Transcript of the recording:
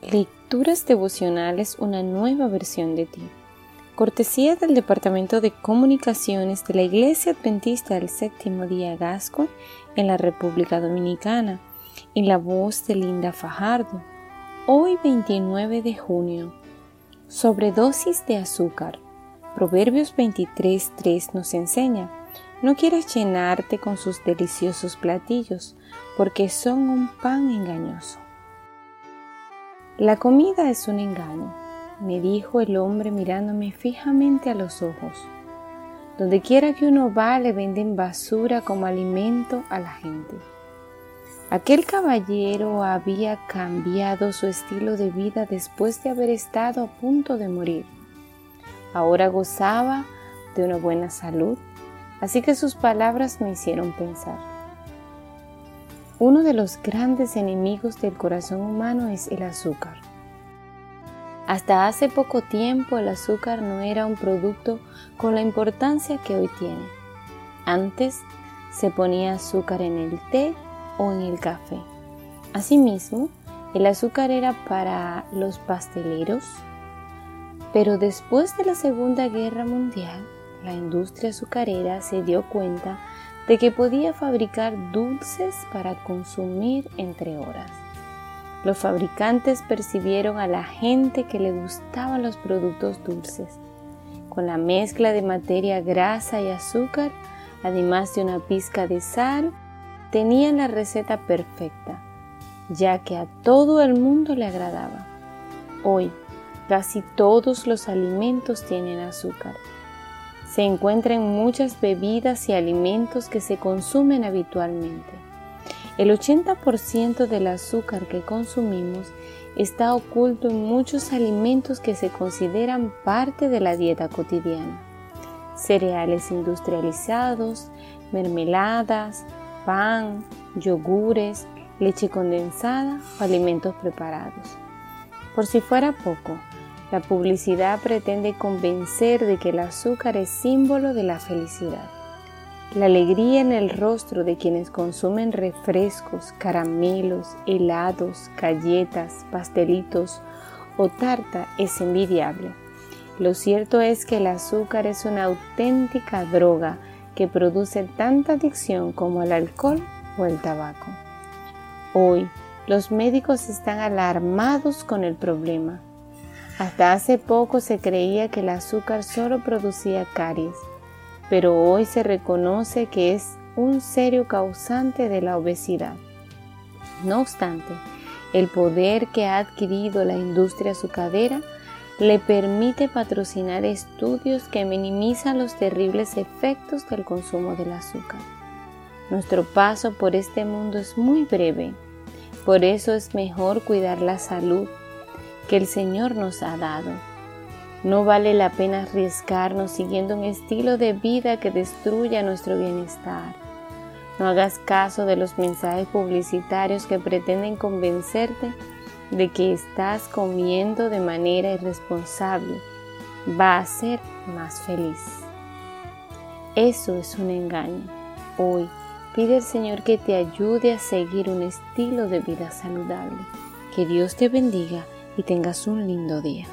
Lecturas devocionales, una nueva versión de ti. Cortesía del Departamento de Comunicaciones de la Iglesia Adventista del Séptimo Día Gasco en la República Dominicana, en la voz de Linda Fajardo. Hoy 29 de junio. Sobredosis de azúcar. Proverbios 23.3 nos enseña, no quieras llenarte con sus deliciosos platillos, porque son un pan engañoso. La comida es un engaño, me dijo el hombre mirándome fijamente a los ojos. Donde quiera que uno va le venden basura como alimento a la gente. Aquel caballero había cambiado su estilo de vida después de haber estado a punto de morir. Ahora gozaba de una buena salud, así que sus palabras me hicieron pensar. Uno de los grandes enemigos del corazón humano es el azúcar. Hasta hace poco tiempo el azúcar no era un producto con la importancia que hoy tiene. Antes se ponía azúcar en el té o en el café. Asimismo, el azúcar era para los pasteleros, pero después de la Segunda Guerra Mundial, la industria azucarera se dio cuenta de que podía fabricar dulces para consumir entre horas. Los fabricantes percibieron a la gente que le gustaban los productos dulces. Con la mezcla de materia grasa y azúcar, además de una pizca de sal, tenían la receta perfecta, ya que a todo el mundo le agradaba. Hoy, casi todos los alimentos tienen azúcar se encuentra muchas bebidas y alimentos que se consumen habitualmente. El 80% del azúcar que consumimos está oculto en muchos alimentos que se consideran parte de la dieta cotidiana. Cereales industrializados, mermeladas, pan, yogures, leche condensada o alimentos preparados. Por si fuera poco, la publicidad pretende convencer de que el azúcar es símbolo de la felicidad. La alegría en el rostro de quienes consumen refrescos, caramelos, helados, galletas, pastelitos o tarta es envidiable. Lo cierto es que el azúcar es una auténtica droga que produce tanta adicción como el alcohol o el tabaco. Hoy, los médicos están alarmados con el problema hasta hace poco se creía que el azúcar solo producía caries, pero hoy se reconoce que es un serio causante de la obesidad. No obstante, el poder que ha adquirido la industria azucarera le permite patrocinar estudios que minimizan los terribles efectos del consumo del azúcar. Nuestro paso por este mundo es muy breve, por eso es mejor cuidar la salud que el Señor nos ha dado. No vale la pena arriesgarnos siguiendo un estilo de vida que destruya nuestro bienestar. No hagas caso de los mensajes publicitarios que pretenden convencerte de que estás comiendo de manera irresponsable. Va a ser más feliz. Eso es un engaño. Hoy pide al Señor que te ayude a seguir un estilo de vida saludable. Que Dios te bendiga y tengas un lindo día.